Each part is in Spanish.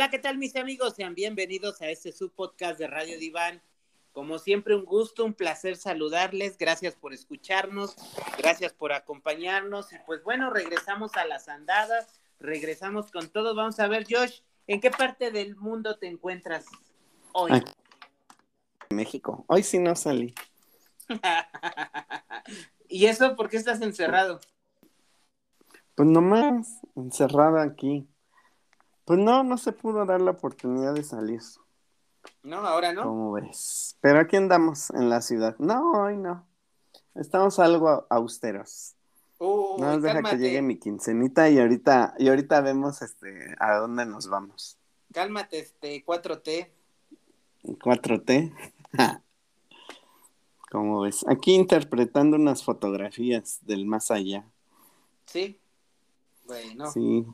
Hola, ¿qué tal mis amigos? Sean bienvenidos a este subpodcast de Radio Diván. Como siempre, un gusto, un placer saludarles. Gracias por escucharnos, gracias por acompañarnos. Y pues bueno, regresamos a las andadas, regresamos con todo. Vamos a ver, Josh, ¿en qué parte del mundo te encuentras hoy? Aquí. México. Hoy sí no salí. ¿Y eso por qué estás encerrado? Pues nomás, encerrada aquí. Pues no, no se pudo dar la oportunidad de salir. No, ahora no. ¿Cómo ves? Pero aquí andamos en la ciudad. No, hoy no. Estamos algo austeros. Uy, No nos deja que llegue mi quincenita y ahorita, y ahorita vemos este a dónde nos vamos. cálmate, este 4T. 4T. ¿Cómo ves? Aquí interpretando unas fotografías del más allá. ¿Sí? Bueno. Sí,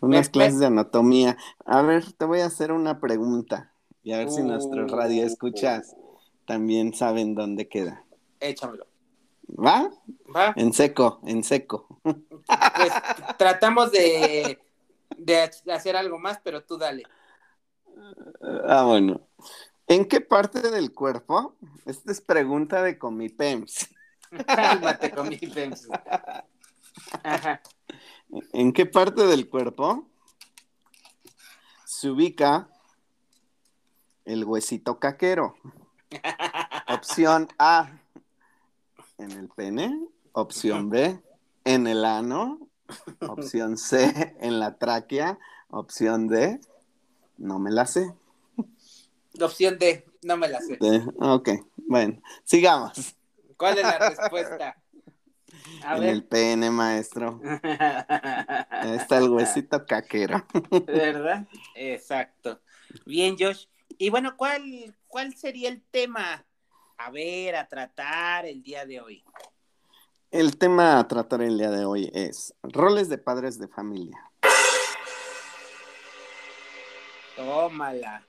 unas Me- clases me- de anatomía. A ver, te voy a hacer una pregunta y a ver si nuestros Uh. radioescuchas también saben dónde queda. Échamelo. ¿Va? ¿Va? En seco, en seco. Pues tratamos de, de hacer algo más, pero tú dale. Ah, bueno. ¿En qué parte del cuerpo? Esta es pregunta de Comipems. Cálmate con mi pencil. Ajá. ¿En qué parte del cuerpo se ubica el huesito caquero? Opción A, en el pene. Opción B, en el ano. Opción C, en la tráquea. Opción D, no me la sé. Opción D, no me la sé. D, ok, bueno, sigamos. ¿Cuál es la respuesta? A en ver. el pene, maestro. Ahí está el huesito caquero. ¿Verdad? Exacto. Bien, Josh. Y bueno, ¿cuál, ¿cuál sería el tema a ver, a tratar el día de hoy? El tema a tratar el día de hoy es roles de padres de familia. Tómala.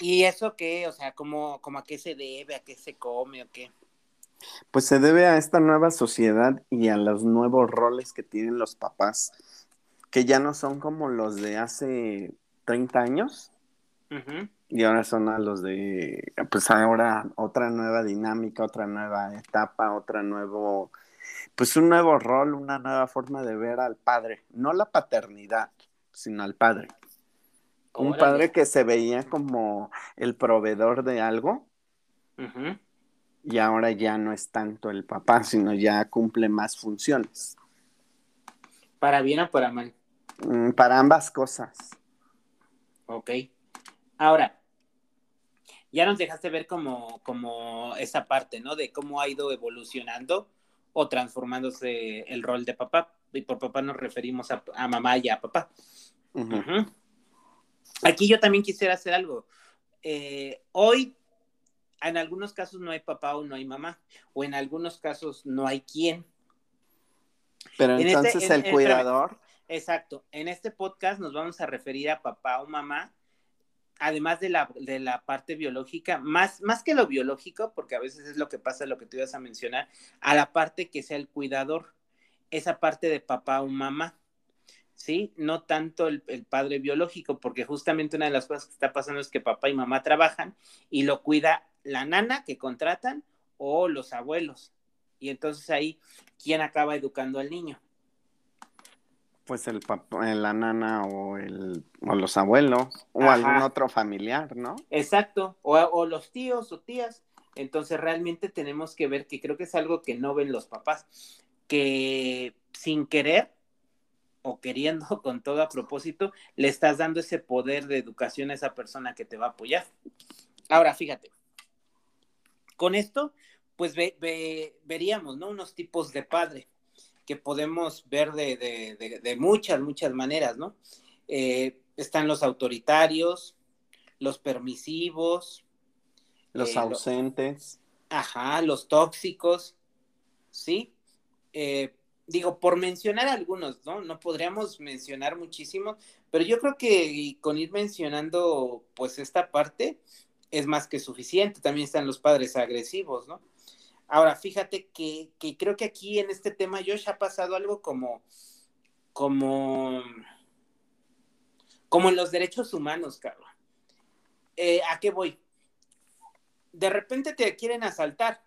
¿Y eso qué? O sea, ¿cómo, cómo a qué se debe? ¿A qué se come o qué? Pues se debe a esta nueva sociedad y a los nuevos roles que tienen los papás, que ya no son como los de hace 30 años. Y ahora son a los de, pues ahora otra nueva dinámica, otra nueva etapa, otra nuevo, pues un nuevo rol, una nueva forma de ver al padre, no la paternidad, sino al padre. Un padre que se veía como el proveedor de algo. Y ahora ya no es tanto el papá, sino ya cumple más funciones. ¿Para bien o para mal? Mm, Para ambas cosas. Ok. Ahora, ya nos dejaste ver como, como esa parte, ¿no? De cómo ha ido evolucionando o transformándose el rol de papá. Y por papá nos referimos a, a mamá y a papá. Aquí yo también quisiera hacer algo. Eh, hoy, en algunos casos no hay papá o no hay mamá, o en algunos casos no hay quién. Pero En este- entonces en- el en- cuidador, Exacto. En este podcast nos vamos a referir a papá o mamá, además de la, de la parte biológica, más, más que lo biológico, porque a veces es lo que pasa, lo que tú ibas a mencionar, a la parte que sea el cuidador, esa parte de papá o mamá. ¿Sí? No tanto el, el padre biológico, porque justamente una de las cosas que está pasando es que papá y mamá trabajan y lo cuida la nana que contratan o los abuelos. Y entonces ahí, ¿quién acaba educando al niño? pues el papá, la nana o, el, o los abuelos o Ajá. algún otro familiar, ¿no? Exacto, o, o los tíos o tías. Entonces realmente tenemos que ver que creo que es algo que no ven los papás, que sin querer o queriendo con todo a propósito, le estás dando ese poder de educación a esa persona que te va a apoyar. Ahora, fíjate, con esto, pues ve- ve- veríamos, ¿no? Unos tipos de padre que podemos ver de, de- de- de muchas, muchas maneras, ¿no? Eh, están los autoritarios, los permisivos, Los eh, ausentes. Ajá, los tóxicos, ¿sí? Eh, digo, por mencionar algunos, ¿no? No podríamos mencionar muchísimo, pero yo creo que con ir mencionando, pues, esta parte es más que suficiente. También están los padres agresivos, ¿no? Ahora, fíjate que, que creo que aquí en este tema, Josh, ha pasado algo como, como, como en los derechos humanos, Carlos. Eh, ¿A qué voy? De repente te quieren asaltar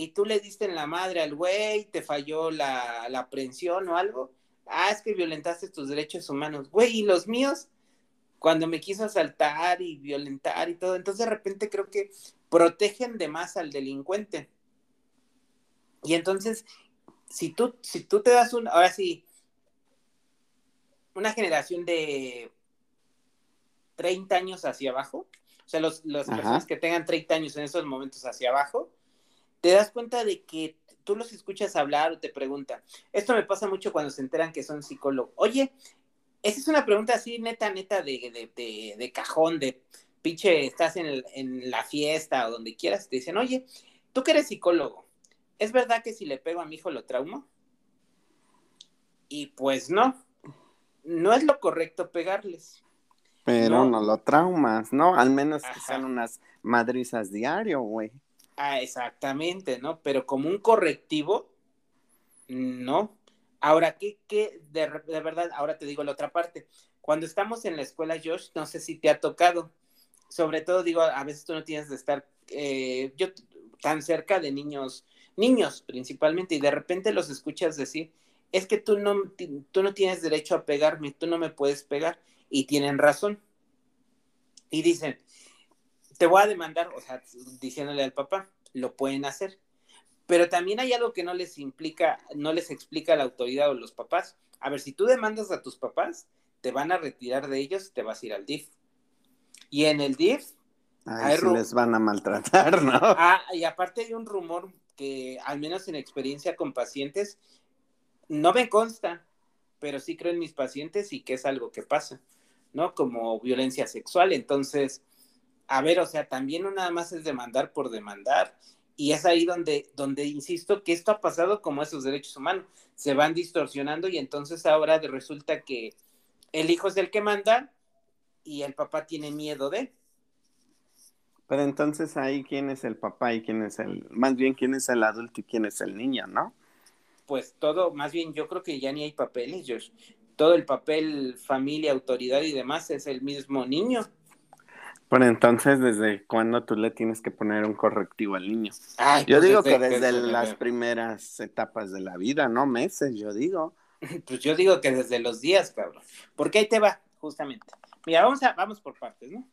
y tú le diste en la madre al güey, te falló la, la aprehensión o algo. Ah, es que violentaste tus derechos humanos. Güey, ¿y los míos? Cuando me quiso asaltar y violentar y todo. Entonces de repente creo que protegen de más al delincuente. Y entonces, si tú, si tú te das un, ahora sí, una generación de 30 años hacia abajo, o sea, los, las personas que tengan 30 años en esos momentos hacia abajo, te das cuenta de que tú los escuchas hablar o te preguntan. Esto me pasa mucho cuando se enteran que son psicólogos. Oye, esa es una pregunta así, neta, neta, de, de, de, cajón, de pinche, estás en, en, la fiesta o donde quieras, te dicen, oye, tú que eres psicólogo, ¿es verdad que si le pego a mi hijo lo traumo? Y pues no, no es lo correcto pegarles. Pero no, lo traumas, ¿no? Al menos que sean unas madrizas diario, güey. Ah, exactamente, ¿no? Pero como un correctivo, no. Ahora, ¿qué, de, de, verdad? Ahora te digo la otra parte. Cuando estamos en la escuela, Josh, no sé si te ha tocado. Sobre todo, digo, a veces tú no tienes de estar eh, yo tan cerca de niños, niños principalmente, y de repente los escuchas decir, es que tú no, tú no tienes derecho a pegarme, tú no me puedes pegar, y tienen razón. Y dicen, te voy a demandar, o sea, diciéndole al papá, lo pueden hacer. Pero también hay algo que no les implica, no les explica la autoridad o los papás. A ver, si tú demandas a tus papás, te van a retirar de ellos, te vas a ir al DIF. Y en el DIF... Ay, les van a maltratar, ¿no? Ah, y aparte hay un rumor que, al menos en experiencia con pacientes, no me consta, pero sí creo en mis pacientes y que es algo que pasa, ¿no? Como violencia sexual. Entonces, a ver, o sea, también no nada más es demandar por demandar. Y es ahí donde, donde insisto que esto ha pasado como esos derechos humanos. Se van distorsionando y entonces ahora resulta que el hijo es el que manda y el papá tiene miedo de. Pero entonces ahí quién es el papá y quién es el, más bien quién es el adulto y quién es el niño, ¿no? Pues todo, más bien yo creo que ya ni hay papeles, Josh. Todo el papel familia, autoridad y demás es el mismo niño. Pero entonces, ¿desde cuándo tú le tienes que poner un correctivo al niño? yo pues digo que desde las primeras etapas de la vida, no meses, yo digo. Pues yo digo que desde los días, cabrón. Porque ahí te va, justamente. Mira, vamos, a, vamos por partes, ¿no?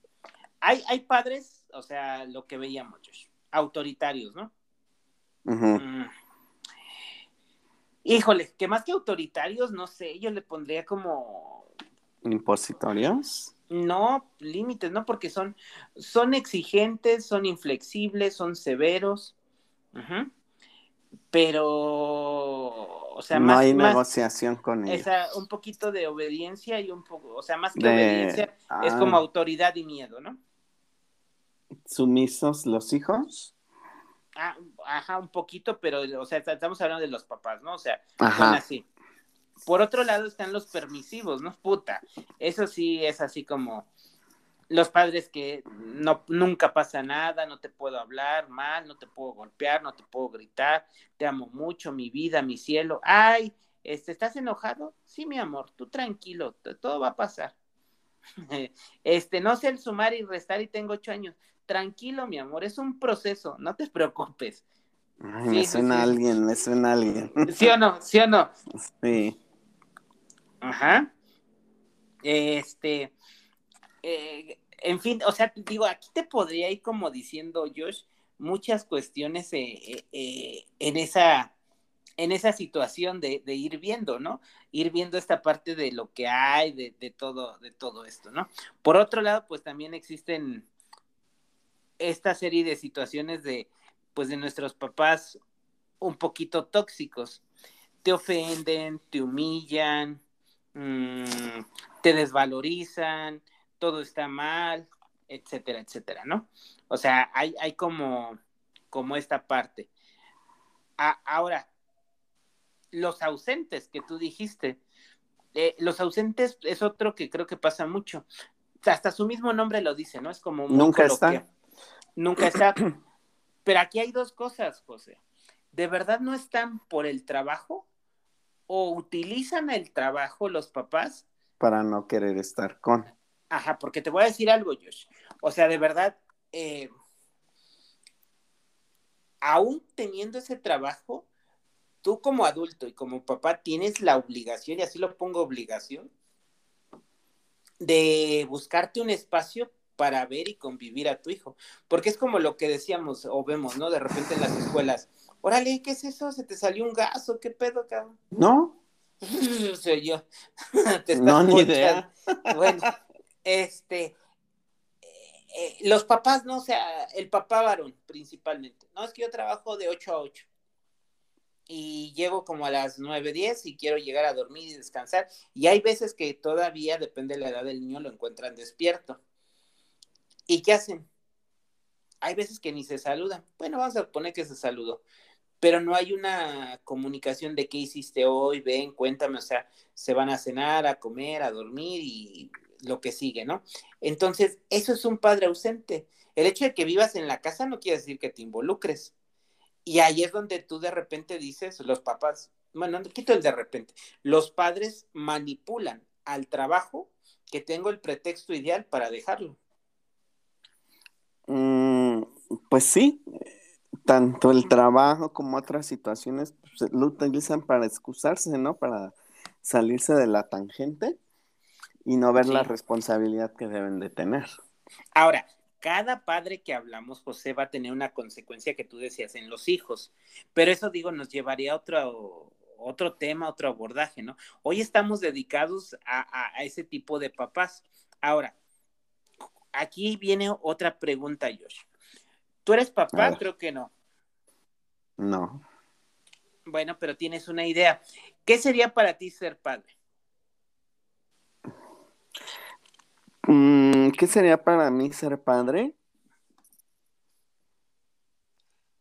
Hay, hay padres, o sea, lo que veíamos, autoritarios, ¿no? Mm. Híjole, que más que autoritarios, no sé, yo le pondría como... ¿Impositorios? No, límites, ¿no? Porque son, son exigentes, son inflexibles, son severos. Pero, o sea, no hay negociación con ellos. un poquito de obediencia y un poco, o sea, más que obediencia, es ah. como autoridad y miedo, ¿no? ¿Sumisos los hijos? Ah, ajá, un poquito, pero, o sea, estamos hablando de los papás, ¿no? O sea, son así. Por otro lado están los permisivos, ¿no? Puta, eso sí es así como los padres que no nunca pasa nada, no te puedo hablar mal, no te puedo golpear, no te puedo gritar, te amo mucho, mi vida, mi cielo. Ay, este, ¿estás enojado? Sí, mi amor, tú tranquilo, todo va a pasar. Este, no sé el sumar y restar y tengo ocho años. Tranquilo, mi amor, es un proceso, no te preocupes. Ay, me suena alguien, me suena alguien. ¿Sí o no? ¿Sí o no? Sí. Ajá. Este, eh, en fin, o sea, digo, aquí te podría ir como diciendo, Josh, muchas cuestiones eh, eh, en esa en esa situación de, ir viendo, ¿no? Ir viendo esta parte de lo que hay, de, de, todo, de todo esto, ¿no? Por otro lado, pues también existen esta serie de situaciones de, pues, de nuestros papás un poquito tóxicos. Te ofenden, te humillan, Mm, te desvalorizan, todo está mal, etcétera, etcétera, ¿no? O sea, hay, hay como, como esta parte. ahora, los ausentes que tú dijiste. Eh, los ausentes es otro que creo que pasa mucho. Hasta su mismo nombre lo dice, ¿no? Es como... Nunca está. Nunca está. Pero aquí hay dos cosas, José. ¿De verdad no están por el trabajo? ¿O utilizan el trabajo los papás? Para no querer estar con. Ajá, porque te voy a decir algo, Josh. O sea, de verdad, eh, aún teniendo ese trabajo, tú como adulto y como papá tienes la obligación, y así lo pongo obligación, de buscarte un espacio para ver y convivir a tu hijo. Porque es como lo que decíamos o vemos, ¿no? De repente en las escuelas. Órale, ¿qué es eso? ¿Se te salió un gaso? ¿Qué pedo, cabrón? No. Soy yo. no, ni idea. Bueno, este, eh, eh, los papás, no o sea, el papá varón principalmente. No, es que yo trabajo de 8 a 8 y llego como a las 9, 10 y quiero llegar a dormir y descansar. Y hay veces que todavía, depende de la edad del niño, lo encuentran despierto. ¿Y qué hacen? Hay veces que ni se saludan. Bueno, vamos a suponer que se saludó, pero no hay una comunicación de qué hiciste hoy, ven, cuéntame, o sea, se van a cenar, a comer, a dormir y lo que sigue, ¿no? Entonces, eso es un padre ausente. El hecho de que vivas en la casa no quiere decir que te involucres y ahí es donde tú de repente dices, los papás, bueno, no quito el de repente, los padres manipulan al trabajo que tengo el pretexto ideal para dejarlo. Mm, pues sí, tanto el trabajo como otras situaciones pues, lo utilizan para excusarse, ¿no? Para salirse de la tangente y no ver la responsabilidad que deben de tener. Ahora, cada padre que hablamos, José, va a tener una consecuencia que tú decías en los hijos. Pero eso, digo, nos llevaría a otro, otro tema, otro abordaje, ¿no? Hoy estamos dedicados a, ese tipo de papás. Ahora, aquí viene otra pregunta, Josh. ¿Tú eres papá? Creo que no. No. Bueno, pero tienes una idea. ¿Qué sería para ti ser padre? Mm, ¿Qué sería para mí ser padre?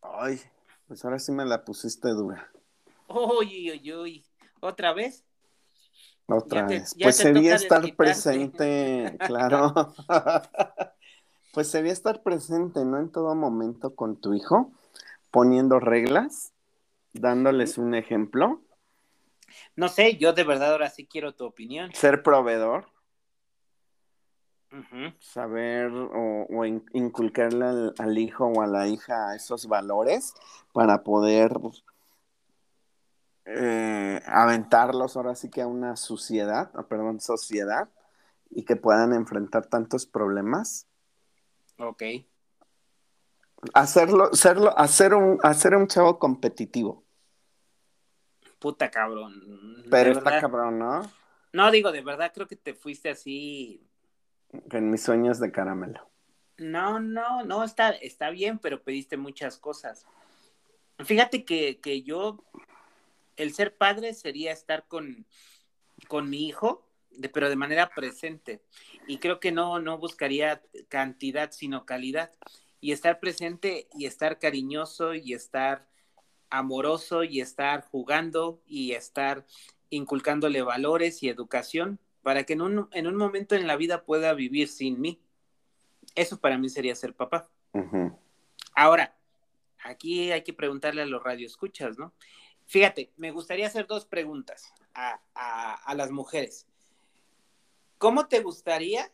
Ay, pues ahora sí me la pusiste dura. Uy, uy, uy. ¿Otra vez? Otra vez. Pues sería estar presente, claro. pues sería estar presente, ¿no? En todo momento con tu hijo, poniendo reglas, dándoles un ejemplo. No sé, yo de verdad ahora sí quiero tu opinión. Ser proveedor. Saber o, inculcarle al, hijo o a la hija esos valores para poder eh, aventarlos ahora sí que a una sociedad, perdón, sociedad, y que puedan enfrentar tantos problemas. Ok. Hacerlo, hacerlo, hacer un, hacer un chavo competitivo. Puta cabrón. Pero está cabrón, ¿no? No, digo, de verdad creo que te fuiste así en mis sueños de caramelo. No, no, no, está, está bien, pero pediste muchas cosas. Fíjate que, que yo, el ser padre sería estar con, con mi hijo, de, pero de manera presente. Y creo que no, no buscaría cantidad, sino calidad. Y estar presente y estar cariñoso y estar amoroso y estar jugando y estar inculcándole valores y educación para que en un, en un momento en la vida pueda vivir sin mí. Eso para mí sería ser papá. Ahora, aquí hay que preguntarle a los radioescuchas, ¿no? Fíjate, me gustaría hacer dos preguntas a, a las mujeres. ¿Cómo te gustaría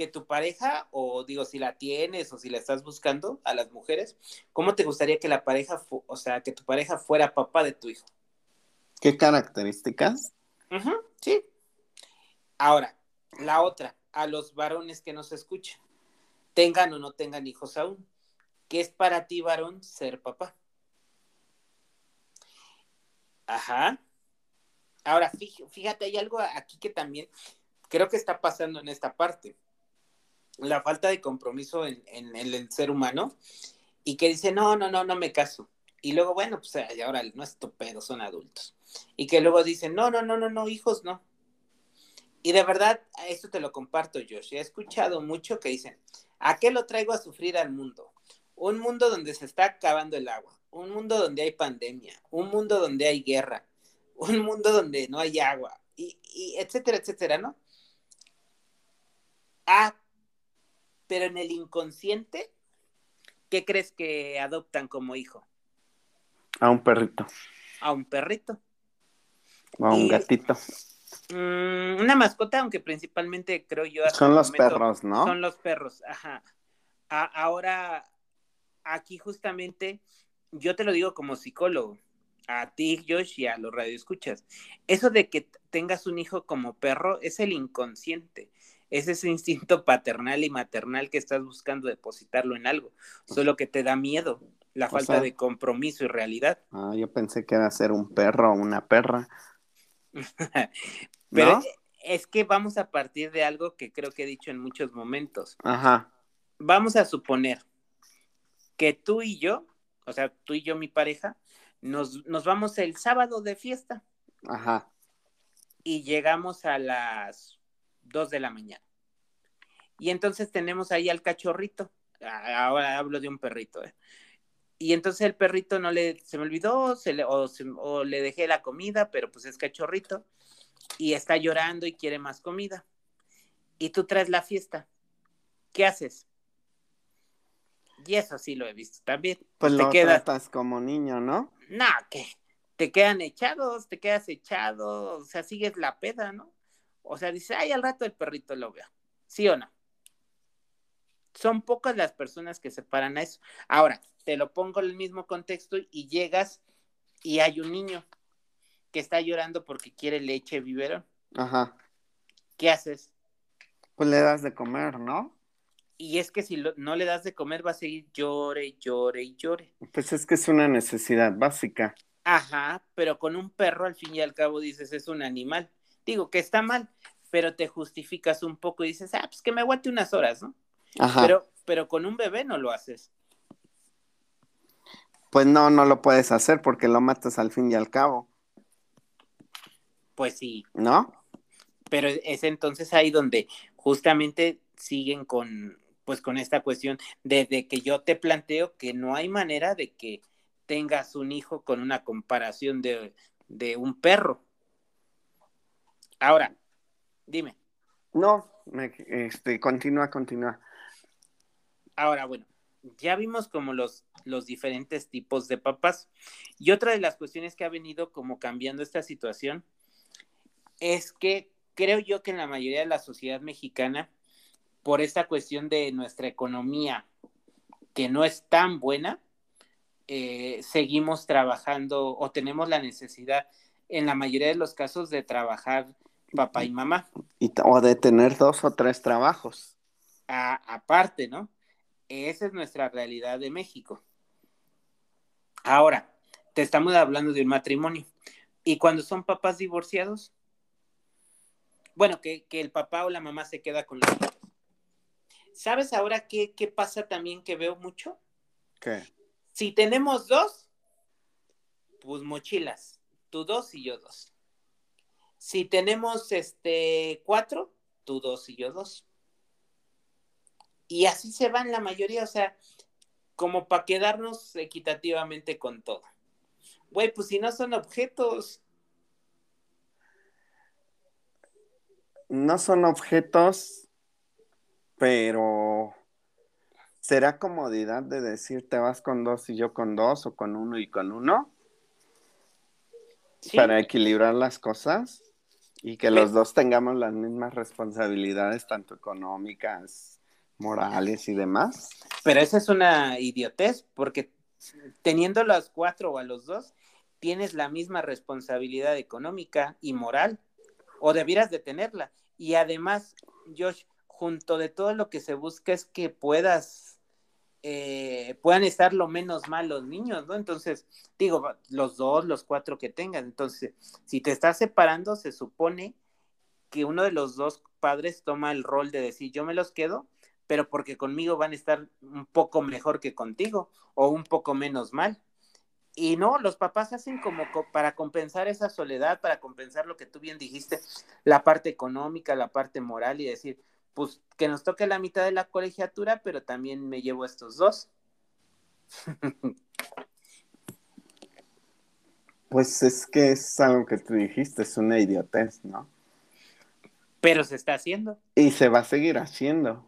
que tu pareja, o digo, si la tienes o si la estás buscando a las mujeres, ¿cómo te gustaría que la pareja, o sea, que tu pareja fuera papá de tu hijo? ¿Qué características? sí. Ahora, la otra, a los varones que nos escuchan, tengan o no tengan hijos aún, ¿qué es para ti, varón, ser papá? Ajá. Ahora, fíjate, hay algo aquí que también creo que está pasando en esta parte. La falta de compromiso en, el ser humano y que dice, no, no, no, no me caso. Y luego, bueno, pues ahora no es tu pedo, son adultos. Y que luego dicen, no, no, no, no, no, hijos no. Y de verdad, esto te lo comparto, Josh. He escuchado mucho que dicen, ¿a qué lo traigo a sufrir al mundo? Un mundo donde se está acabando el agua, un mundo donde hay pandemia, un mundo donde hay guerra, un mundo donde no hay agua, y, y etcétera, etcétera, ¿no? Ah, pero en el inconsciente, ¿qué crees que adoptan como hijo? A un perrito. A un perrito. O a un Y- gatito. Mm, una mascota, aunque principalmente creo yo. Son los momento, perros, ¿no? Son los perros, ajá. A- ahora, aquí justamente, yo te lo digo como psicólogo, a ti, Josh, y a los radioescuchas. Eso de que tengas un hijo como perro es el inconsciente. Es ese instinto paternal y maternal que estás buscando depositarlo en algo. Solo que te da miedo la O falta sea- de compromiso y realidad. Ah, yo pensé que era ser un perro o una perra. Pero ¿No? es que vamos a partir de algo que creo que he dicho en muchos momentos. Ajá. Vamos a suponer que tú y yo, o sea, tú y yo, mi pareja, nos, nos vamos el sábado de fiesta Ajá. y llegamos a las 2 de la mañana. Y entonces tenemos ahí al cachorrito. Ah, Ahora hablo de un perrito, ¿eh? Y entonces el perrito no le, se me olvidó, se le, o, se- o le dejé la comida, pero pues es cachorrito. Y está llorando y quiere más comida. Y tú traes la fiesta. ¿Qué haces? Y eso sí lo he visto también. Pues te lo quedas, tratas como niño, ¿no? no, que te quedan echados, te quedas echado, o sea, sigues la peda, ¿no? O sea, dices, ay, al rato el perrito lo veo. ¿Sí o no? Son pocas las personas que se paran a eso. Ahora, te lo pongo en el mismo contexto y llegas y hay un niño que está llorando porque quiere leche biberón. Ajá. ¿Qué haces? Pues le das de comer, ¿no? Y es que si lo- no le das de comer va a seguir llore, llore y llore. Pues es que es una necesidad básica. Ajá, pero con un perro al fin y al cabo dices es un animal. Digo que está mal, pero te justificas un poco y dices, ah, pues que me aguante unas horas, ¿no? Ajá. Pero, pero con un bebé no lo haces. Pues no, no lo puedes hacer porque lo matas al fin y al cabo, Pues sí, ¿no? pero es entonces ahí donde justamente siguen con, pues con esta cuestión de, de que yo te planteo que no hay manera de que tengas un hijo con una comparación de, de un perro. Ahora, dime. No, me- este, continúa, continúa. Ahora, bueno, ya vimos como los, los diferentes tipos de papás. Y otra de las cuestiones que ha venido como cambiando esta situación es que creo yo que en la mayoría de la sociedad mexicana, por esta cuestión de nuestra economía que no es tan buena, eh, seguimos trabajando o tenemos la necesidad en la mayoría de los casos de trabajar papá y mamá. Y, o de tener dos o tres trabajos. a- aparte, ¿no? Esa es nuestra realidad de México. Ahora, te estamos hablando de un matrimonio. ¿Y cuando son papás divorciados? Bueno, que, que el papá o la mamá se queda con los hijos. ¿Sabes ahora qué, qué pasa también que veo mucho? ¿Qué? Si tenemos dos, pues mochilas. Tú dos y yo dos. Si tenemos este cuatro, tú dos y yo dos. Y así se van la mayoría, o sea, como para quedarnos equitativamente con todo. Güey, pues si no son objetos, No son objetos, pero ¿será comodidad de decir te vas con dos y yo con dos o con uno y con uno? ¿sí? Para equilibrar las cosas y que los dos tengamos las mismas responsabilidades, tanto económicas, morales y demás. Pero esa es una idiotez, porque teniendo los cuatro o a los dos, tienes la misma responsabilidad económica y moral, o debieras de tenerla. Y además, Josh, junto de todo lo que se busca es que puedas, eh, puedan estar lo menos mal los niños, ¿no? Entonces, digo, los dos, los cuatro que tengan. Entonces, si te estás separando, se supone que uno de los dos padres toma el rol de decir, yo me los quedo, pero porque conmigo van a estar un poco mejor que contigo o un poco menos mal. Y no, los papás hacen como co- para compensar esa soledad, para compensar lo que tú bien dijiste, la parte económica, la parte moral y decir, pues que nos toque la mitad de la colegiatura, pero también me llevo estos dos. Pues es que es algo que tú dijiste, es una idiotez, ¿no? Pero se está haciendo. Y se va a seguir haciendo.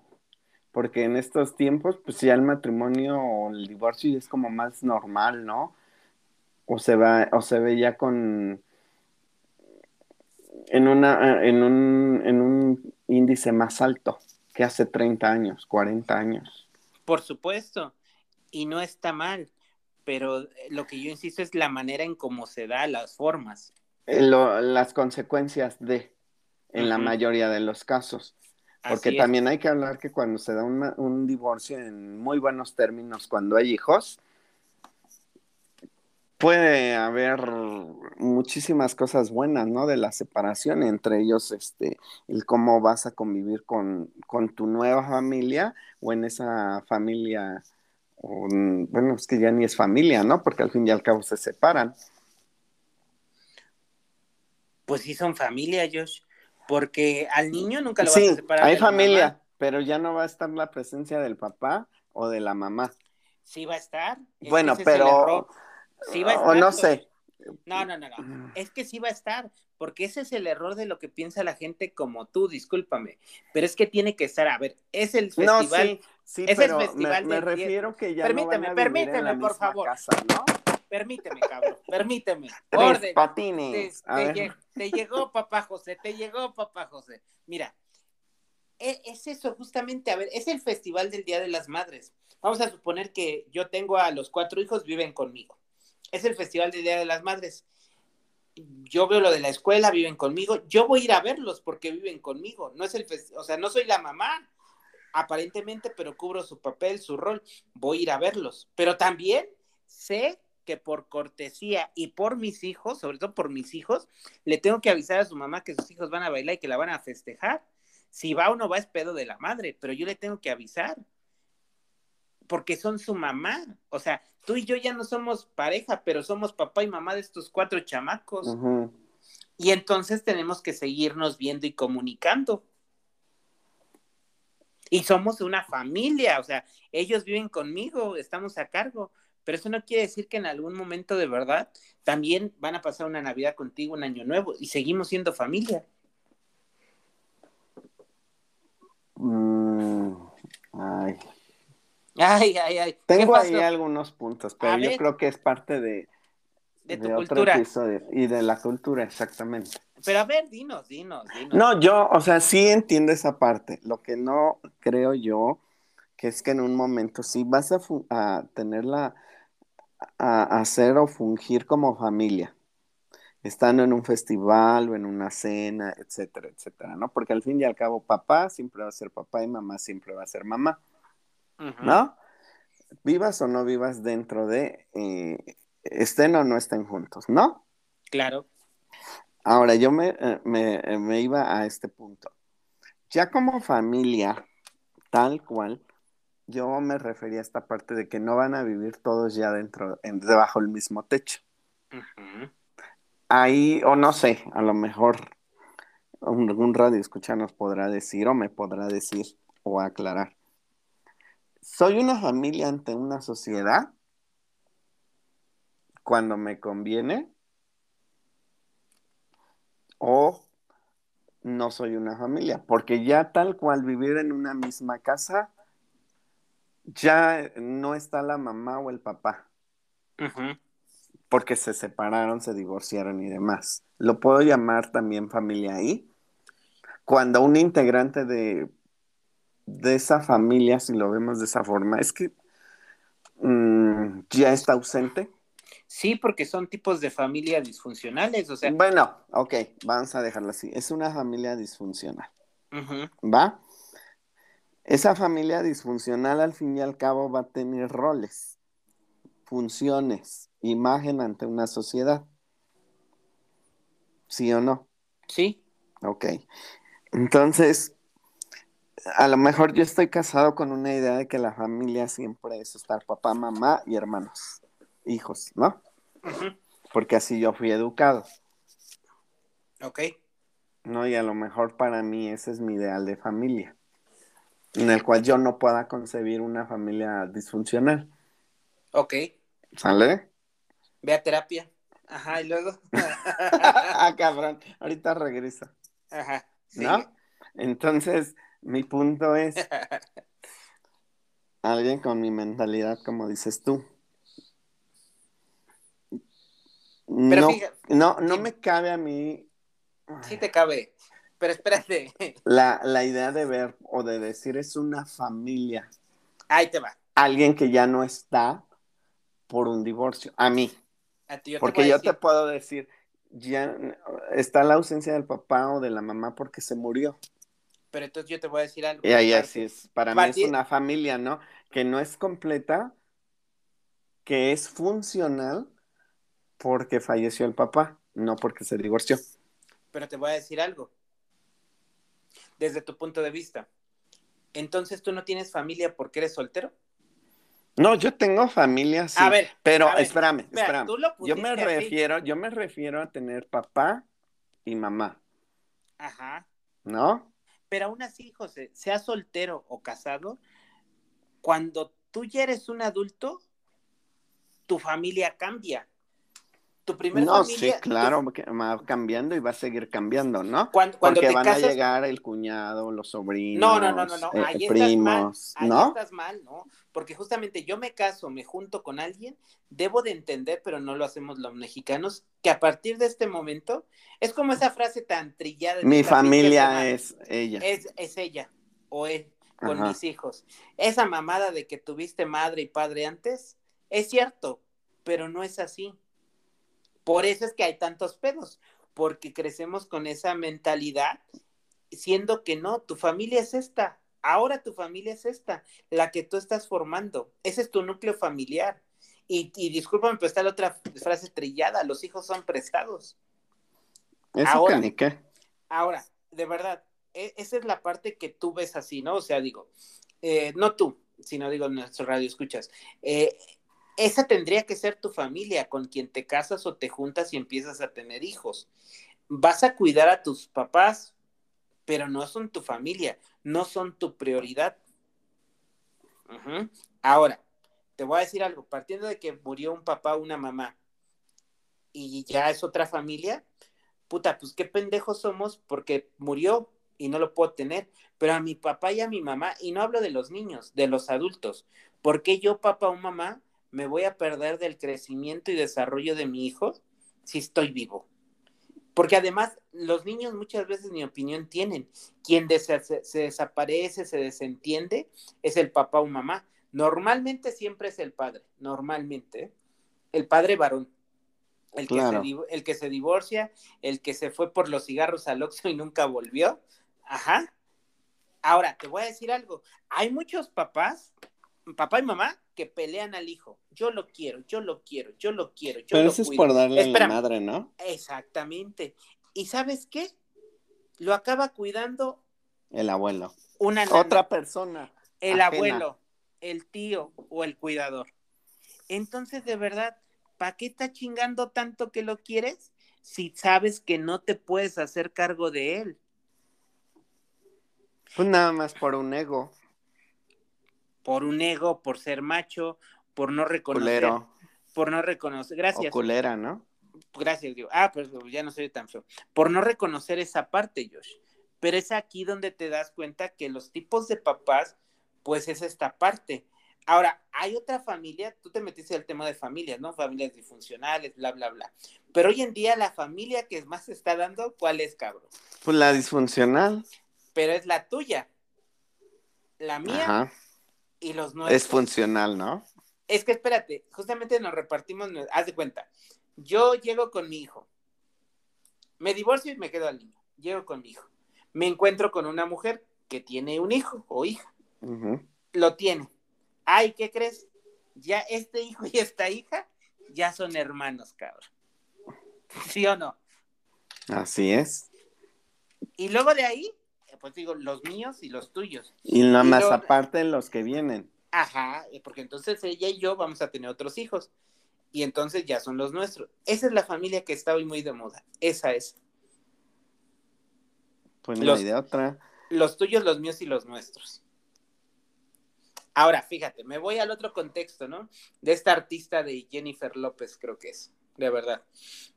Porque en estos tiempos, pues ya el matrimonio o el divorcio es como más normal, ¿no? O se va, o se ve ya con en una, en un, en un índice más alto que hace 30 años, 40 años. Por supuesto. Y no está mal. Pero lo que yo insisto es la manera en cómo se da, las formas. Eh, lo- las consecuencias de, en la mayoría de los casos. Porque también hay que hablar que cuando se da una- un divorcio en muy buenos términos, cuando hay hijos, puede haber muchísimas cosas buenas, ¿no? De la separación, entre ellos, este, el cómo vas a convivir con, con tu nueva familia o en esa familia, o, bueno, es que ya ni es familia, ¿no? Porque al fin y al cabo se separan. Pues sí son familia, Josh. Porque al niño nunca lo vas Sí, a separar. hay de familia, mamá. pero ya no va a estar la presencia del papá o de la mamá. Sí va a estar. Bueno, es pero. Sí va a o no sé. No, no, no, no. Es que sí va a estar, porque ese es el error de lo que piensa la gente como tú, discúlpame. Pero es que tiene que estar, a ver, es el No, festival. sí, sí, es el festival me, me refiero que ya Permíteme, no van a vivir en permíteme, la por misma favor. casa, ¿no? Permíteme, cabrón, permíteme. Tres Orden. Te, patines. Te llegó papá José, te llegó papá José. Mira, e- es eso justamente, a ver, es el festival del Día de las Madres. Vamos a suponer que yo tengo a los cuatro hijos, viven conmigo. Es el festival del Día de las Madres. Yo veo lo de la escuela, viven conmigo. Yo voy a ir a verlos porque viven conmigo. No es el o sea, no soy la mamá, aparentemente, pero cubro su papel, su rol. Voy a ir a verlos. Pero también sé que por cortesía y por mis hijos, sobre todo por mis hijos, le tengo que avisar a su mamá que sus hijos van a bailar y que la van a festejar. Si va o no va es pedo de la madre, pero yo le tengo que avisar. Porque son su mamá. O sea, tú y yo ya no somos pareja, pero somos papá y mamá de estos cuatro chamacos. Y entonces tenemos que seguirnos viendo y comunicando. Y somos una familia, o sea, ellos viven conmigo, estamos a cargo, pero eso no quiere decir que en algún momento de verdad también van a pasar una Navidad contigo, un año nuevo, y seguimos siendo familia. Mm, ay. Ay, ay, ay. ¿Qué Tengo ahí algunos puntos, pero A yo ver. creo que es parte de, De tu de cultura. episodio. Y de la cultura, exactamente. Pero a ver, dinos, dinos, dinos. No, yo, o sea, sí entiendo esa parte. Lo que no creo yo, que es que en un momento sí vas a tenerla, a, a hacer o fungir como familia, estando en un festival o en una cena, etcétera, etcétera, ¿no? Porque al fin y al cabo, papá siempre va a ser papá y mamá siempre va a ser mamá, ¿no? Vivas o no vivas dentro de, eh, estén o no estén juntos, ¿no? Claro. Ahora, yo me, eh, me, eh, me iba a este punto. Ya como familia, tal cual, yo me refería a esta parte de que no van a vivir todos ya dentro, en- debajo del mismo techo. Ahí, o no sé, a lo mejor algún radio escucha nos podrá decir o me podrá decir o aclarar. ¿Soy una familia ante una sociedad cuando me conviene? ¿O no soy una familia? Porque ya tal cual vivir en una misma casa, ya no está la mamá o el papá porque se separaron, se divorciaron y demás. Lo puedo llamar también familia ahí. Cuando un integrante de, de esa familia, si lo vemos de esa forma, es que mm, ya está ausente. Sí, porque son tipos de familia disfuncionales, o sea, Bueno, ok, vamos a dejarlo así. Es una familia disfuncional. ¿va? Esa familia disfuncional al fin y al cabo va a tener roles, funciones, imagen ante una sociedad. ¿Sí o no? sí, Ok. Entonces, a lo mejor yo estoy casado con una idea de que la familia siempre es estar papá, mamá y hermanos, hijos, ¿no? Porque así yo fui educado, ok. ¿no? Y a lo mejor para mí ese es mi ideal de familia, en el cual yo no pueda concebir una familia disfuncional, Ok, ¿sale? ve a terapia. Ajá, y luego. ah, cabrón, ahorita regresa. Ajá. sigue. ¿No? Entonces, mi punto es, alguien con mi mentalidad, como dices tú. Pero no, fíjate, no, no sí. me cabe a mí sí te cabe. Pero espérate. la, la idea de ver o de decir es una familia. Ahí te va. Alguien que ya no está por un divorcio. A mí. A ti yo Porque yo decir- te puedo decir, ya está la ausencia del papá o de la mamá porque se murió. Pero entonces yo te voy a decir algo. Y ahí así es. Para mí es una familia, ¿no? Que no es completa, que es funcional porque falleció el papá, no porque se divorció. Pero te voy a decir algo. Desde tu punto de vista. Entonces tú no tienes familia porque eres soltero. No, yo tengo familia, sí. A ver, pero a ver, espérame, espérame. Yo me refiero, yo me refiero a tener papá y mamá, Ajá. ¿no? Pero aún así, José, sea soltero o casado, cuando tú ya eres un adulto, tu familia cambia. Tu primer No, familia. sí, claro, va cambiando y va a seguir cambiando, ¿no? Cuando, cuando Porque te van casas. a llegar el cuñado, los sobrinos, No, no, no, no, no. eh, Ahí estás mal. primos, Ahí ¿no? estás mal, ¿no? Porque justamente yo me caso, me junto con alguien, debo de entender, pero no lo hacemos los mexicanos, que a partir de este momento es como esa frase tan trillada. de Mi familia es ella. es, es ella o él con Ajá. mis hijos. Esa mamada de que tuviste madre y padre antes, es cierto, pero no es así. Por eso es que hay tantos pedos, porque crecemos con esa mentalidad, siendo que no, tu familia es esta, ahora tu familia es esta, la que tú estás formando, ese es tu núcleo familiar. Y, y discúlpame, pero está la otra frase trillada, los hijos son prestados. Eso ahora. Ahora, de verdad, e- esa es la parte que tú ves así, ¿no? O sea, digo, eh, no tú, sino digo nuestro radio escuchas. Eh, esa tendría que ser tu familia con quien te casas o te juntas y empiezas a tener hijos. Vas a cuidar a tus papás, pero no son tu familia, no son tu prioridad. Ahora, te voy a decir algo, partiendo de que murió un papá o una mamá y ya es otra familia, puta, pues qué pendejos somos porque murió y no lo puedo tener, pero a mi papá y a mi mamá, y no hablo de los niños, de los adultos, ¿por qué yo, papá o mamá, me voy a perder del crecimiento y desarrollo de mi hijo si estoy vivo? Porque además los niños muchas veces, mi opinión, tienen. Quien des- se, desaparece, se desentiende, es el papá o mamá. Normalmente siempre es el padre, normalmente. ¿eh? El padre varón. El que, Claro. se, div- el que se divorcia, el que se fue por los cigarros al Oxxo y nunca volvió. Ajá. Ahora, te voy a decir algo. Hay muchos papás, papá y mamá, que pelean al hijo. Yo lo quiero, yo lo quiero, yo lo quiero, yo Pero lo eso es por darle la Espérame. madre, ¿no? Exactamente. ¿Y sabes qué? Lo acaba cuidando El abuelo. una nana, Otra persona. el ajena. abuelo, el tío o el cuidador. Entonces, de verdad, ¿para qué está chingando tanto que lo quieres si sabes que no te puedes hacer cargo de él? Pues nada más por un ego. Por un ego, por ser macho, por no reconocer, Culero. por no reconocer, O gracias, culera, ¿no? gracias, digo, ah, pues ya no soy tan feo, por no reconocer esa parte, Josh. Pero es aquí donde te das cuenta que los tipos de papás, pues es esta parte. Ahora, hay otra familia, tú te metiste al tema de familias, ¿no? Familias disfuncionales, bla, bla, bla. Pero hoy en día la familia que más se está dando, ¿cuál es, cabrón? Pues la disfuncional. Pero es la tuya, la mía Ajá. Y los nuestros. Es funcional, ¿no? Es que espérate, justamente nos repartimos, haz de cuenta, yo llego con mi hijo, me divorcio y me quedo al niño, llego con mi hijo, me encuentro con una mujer que tiene un hijo o hija, lo tiene. Ay, ¿qué crees? Ya este hijo y esta hija ya son hermanos, cabrón. ¿Sí o no? Así es. Y luego de ahí, pues digo, los míos y los tuyos. Y nada más aparte los que vienen. Ajá, eh, porque entonces ella y yo vamos a tener otros hijos. Y entonces ya son los nuestros. Esa es la familia que está hoy muy de moda. Esa es. Pues no hay de otra. Los tuyos, los míos y los nuestros. Ahora, fíjate, me voy al otro contexto, ¿no? De esta artista de Jennifer López, creo que es. de verdad.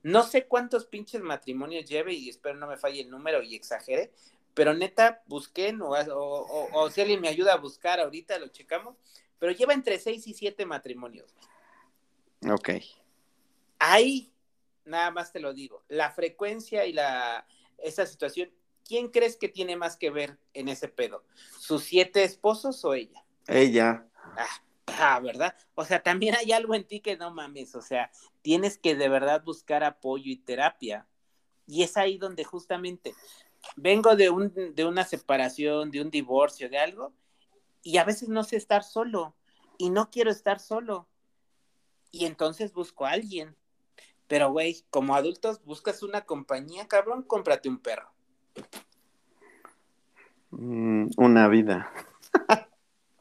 No sé cuántos pinches matrimonios lleve y espero no me falle el número y exagere, pero neta, busquen o, o, o, si alguien me ayuda a buscar ahorita, lo checamos, pero lleva entre seis y siete matrimonios. Ok. Ahí, nada más te lo digo, la frecuencia y la, esa situación, ¿quién crees que tiene más que ver en ese pedo? ¿Sus siete esposos o ella? Ella. Ah, ah, ¿verdad? O sea, también hay algo en ti que no mames, o sea, tienes que de verdad buscar apoyo y terapia. Y es ahí donde justamente vengo de, un, de una separación, de un divorcio, de algo, y a veces no sé estar solo, y no quiero estar solo. Y entonces busco a alguien. Pero, güey, como adultos buscas una compañía, cabrón, cómprate un perro. Mm, una vida.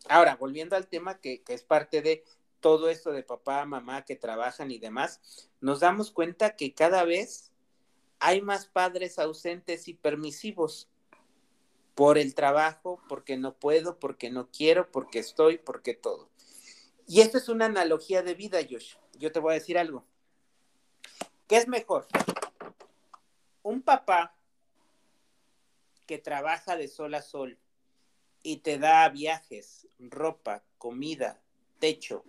Ahora, volviendo al tema que, que, es parte de todo esto de papá, mamá que trabajan y demás, nos damos cuenta que cada vez hay más padres ausentes y permisivos por el trabajo, porque no puedo, porque no quiero, porque estoy, porque todo. Y esto es una analogía de vida, Josh. Yo te voy a decir algo. ¿Qué es mejor? Un papá que trabaja de sol a sol y te da viajes, ropa, comida, techo,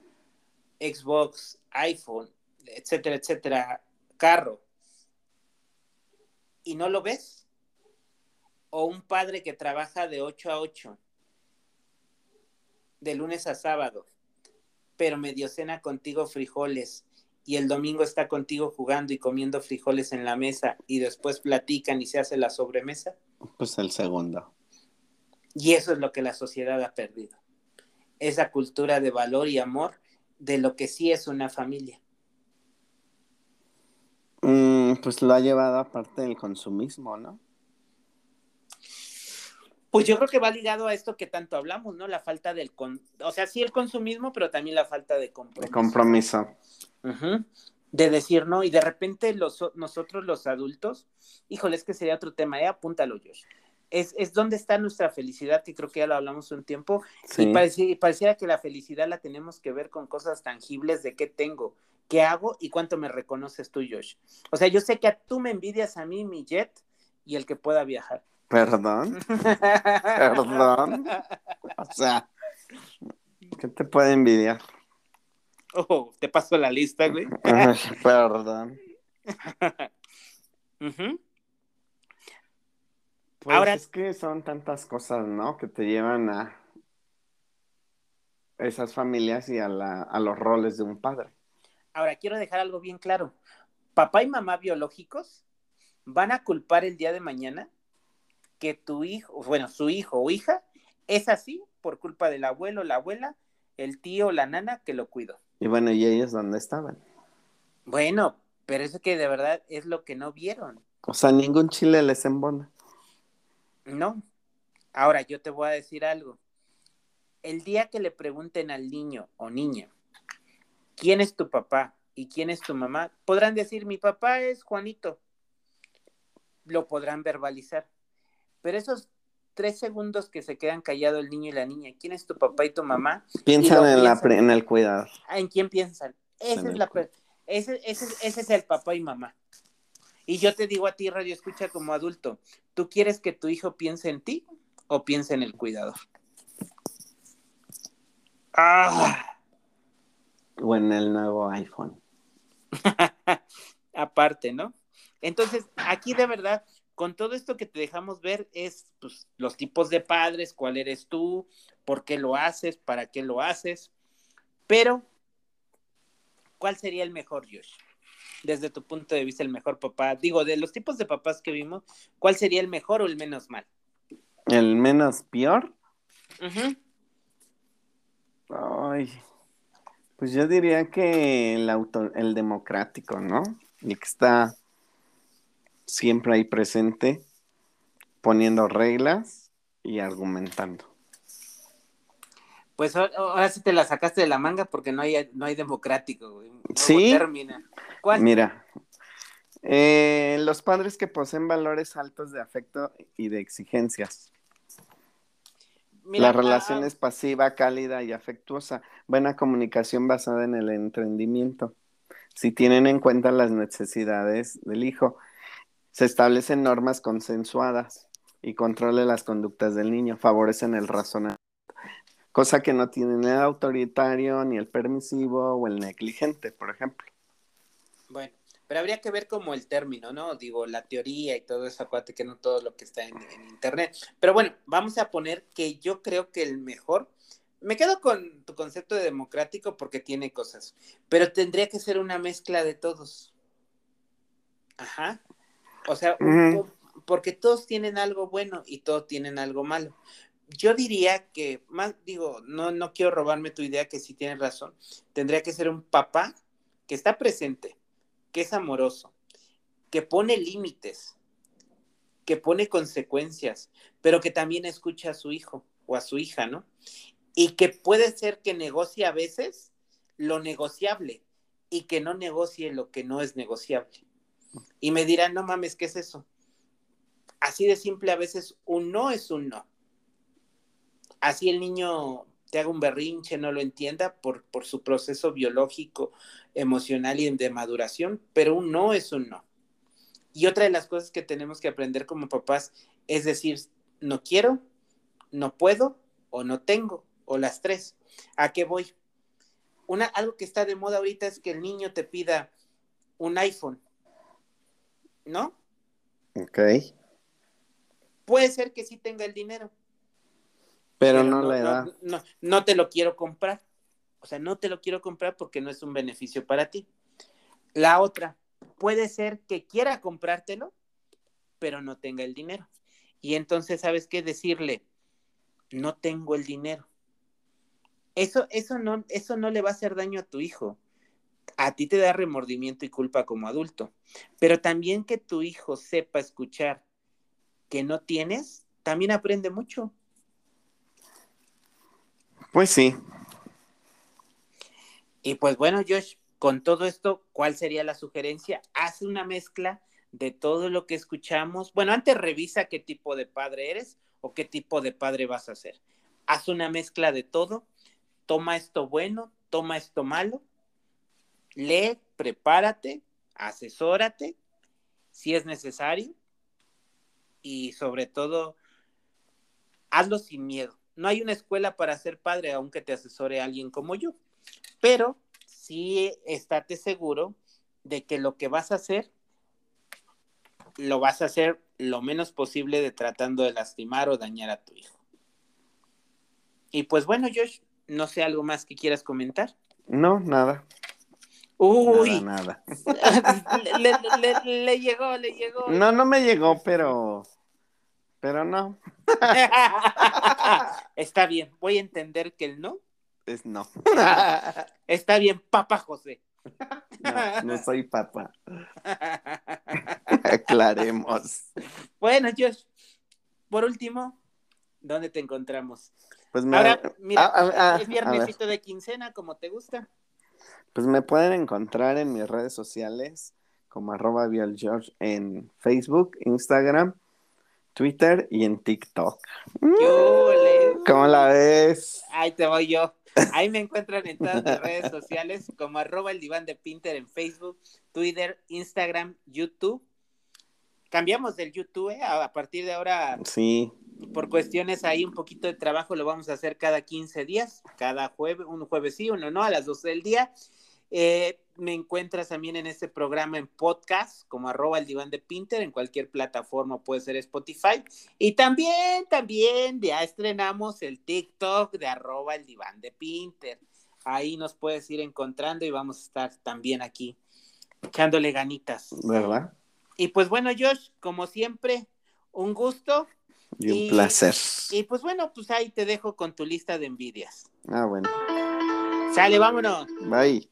Xbox, iPhone, etcétera, etcétera, carro, y no lo ves. O un padre que trabaja de 8 a 8, de lunes a sábado, pero medio cena contigo frijoles y el domingo está contigo jugando y comiendo frijoles en la mesa y después platican y se hace la sobremesa? Pues el segundo. Y eso es lo que la sociedad ha perdido. Esa cultura de valor y amor de lo que sí es una familia. Mm, pues lo ha llevado aparte del consumismo, ¿no? Pues yo creo que va ligado a esto que tanto hablamos, ¿no? La falta del, con... o sea, sí el consumismo, pero también la falta de compromiso. De compromiso. De decir, ¿no? Y de repente los, nosotros los adultos, híjole, es que sería otro tema, ¿eh? Apúntalo, Josh. Es, es donde está nuestra felicidad, que creo que ya lo hablamos un tiempo, y, pareciera, pareciera que la felicidad la tenemos que ver con cosas tangibles de qué tengo, qué hago y cuánto me reconoces tú, Josh. O sea, yo sé que tú me envidias a mí mi jet y el que pueda viajar. Perdón. Perdón. O sea, ¿qué te puede envidiar? Oh, te paso la lista, güey. Perdón. Pues Ahora es que son tantas cosas, ¿no? Que te llevan a esas familias y a, la, a los roles de un padre. Ahora quiero dejar algo bien claro. Papá y mamá biológicos van a culpar el día de mañana que tu hijo, bueno, su hijo o hija es así por culpa del abuelo, la abuela, el tío, la nana que lo cuidó. Y bueno, ¿y ellos dónde estaban? Bueno, pero eso que de verdad es lo que no vieron. O sea, ningún chile les embona. No. Ahora, yo te voy a decir algo. El día que le pregunten al niño o niña, ¿quién es tu papá y quién es tu mamá? Podrán decir, mi papá es Juanito. Lo podrán verbalizar. Pero esos tres segundos que se quedan callados el niño y la niña, ¿quién es tu papá y tu mamá? Piensan, en, la, en el cuidado. ¿En quién piensan? Ese es, la, ese, ese, ese es el papá y mamá. Y yo te digo a ti, Radio Escucha, como adulto, ¿tú quieres que tu hijo piense en ti o piense en el cuidador? Ah. O en el nuevo iPhone. Aparte, ¿no? Entonces, aquí de verdad, con todo esto que te dejamos ver es pues, los tipos de padres, cuál eres tú, por qué lo haces, para qué lo haces, pero ¿cuál sería el mejor, Josh? Desde tu punto de vista, el mejor papá. Digo, de los tipos de papás que vimos, ¿cuál sería el mejor o el menos mal? ¿El menos peor? Ay, pues yo diría que el, auto, el democrático, ¿no? El que está siempre ahí presente, poniendo reglas y argumentando. Pues ahora sí te la sacaste de la manga porque no hay, no hay democrático, güey. Sí. Termina. ¿Cuál? Mira, eh, los padres que poseen valores altos de afecto y de exigencias. La relación es pasiva, cálida y afectuosa. Buena comunicación basada en el entendimiento si tienen en cuenta las necesidades del hijo. Se establecen normas consensuadas y controle las conductas del niño, favorecen el razonamiento, cosa que no tiene ni el autoritario, ni el permisivo o el negligente, por ejemplo. Bueno, pero habría que ver como el término, ¿no? Digo, la teoría y todo eso, acuérdate que no todo lo que está en, en internet. Pero bueno, vamos a poner que yo creo que el mejor, me quedo con tu concepto de democrático porque tiene cosas, pero tendría que ser una mezcla de todos. Ajá. O sea, porque todos tienen algo bueno y todos tienen algo malo. Yo diría que, más digo, no, no quiero robarme tu idea, que sí tienes razón. Tendría que ser un papá que está presente, que es amoroso, que pone límites, que pone consecuencias, pero que también escucha a su hijo o a su hija, ¿no? Y que puede ser que negocie a veces lo negociable y que no negocie lo que no es negociable. Y me dirán, no mames, ¿qué es eso? Así de simple, a veces un no es un no. Así el niño te haga un berrinche, no lo entienda por, por su proceso biológico, emocional y de maduración, pero un no es un no. Y otra de las cosas que tenemos que aprender como papás es decir, no quiero, no puedo o no tengo, o las tres. ¿A qué voy? Una, algo que está de moda ahorita es que el niño te pida un iPhone, ¿no? Ok. Puede ser que sí tenga el dinero, Pero, no, le da. no, no, no te lo quiero comprar. O sea, no te lo quiero comprar porque no es un beneficio para ti. La otra, puede ser que quiera comprártelo, pero no tenga el dinero. Y entonces, ¿sabes qué? Decirle, no tengo el dinero. Eso, eso, no, eso no le va a hacer daño a tu hijo. A ti te da remordimiento y culpa como adulto. Pero también que tu hijo sepa escuchar que no tienes, también aprende mucho. Pues sí. Y pues bueno, Josh, con todo esto, ¿cuál sería la sugerencia? Haz una mezcla de todo lo que escuchamos. Bueno, antes revisa qué tipo de padre eres o qué tipo de padre vas a ser. Haz una mezcla de todo. Toma esto bueno, toma esto malo. Lee, prepárate, asesórate, si es necesario. Y sobre todo, hazlo sin miedo. No hay una escuela para ser padre, aunque te asesore alguien como yo pero sí estate seguro de que lo que vas a hacer lo vas a hacer lo menos posible de tratando de lastimar o dañar a tu hijo. Y pues bueno, Josh, no sé algo más que quieras comentar. No, nada. Uy, Nada, nada. le, le- le- le llegó, le llegó. No, no me llegó, pero. Pero no. Está bien, voy a entender que el no. Es no. Está bien, papá José. No, no soy papá. Aclaremos. Bueno, Josh, por último, ¿dónde te encontramos? Pues me, Ahora, mira, Ah, ah, ah, es viernesito de quincena, como te gusta. Pues me pueden encontrar en mis redes sociales como arroba George en Facebook, Instagram, Twitter y en TikTok. ¿Cómo la ves? Ahí te voy yo. Ahí me encuentran en todas mis redes sociales como arroba el diván de Pinter en Facebook, Twitter, Instagram, YouTube. Cambiamos del YouTube, ¿eh? a a partir de ahora, Sí, por cuestiones ahí un poquito de trabajo, lo vamos a hacer cada 15 días, cada jueves, un jueves sí, uno no, a las 12 del día. Eh, me encuentras también en este programa en podcast, como arroba el diván de Pinter, en cualquier plataforma, puede ser Spotify. Y también, también, ya estrenamos el TikTok de arroba el diván de Pinter. Ahí nos puedes ir encontrando y vamos a estar también aquí echándole ganitas. ¿verdad? Y pues bueno, Josh, como siempre, un gusto. Y un Y- placer. Y pues bueno, pues ahí te dejo con tu lista de envidias. Ah, bueno. Sale, vámonos. Bye.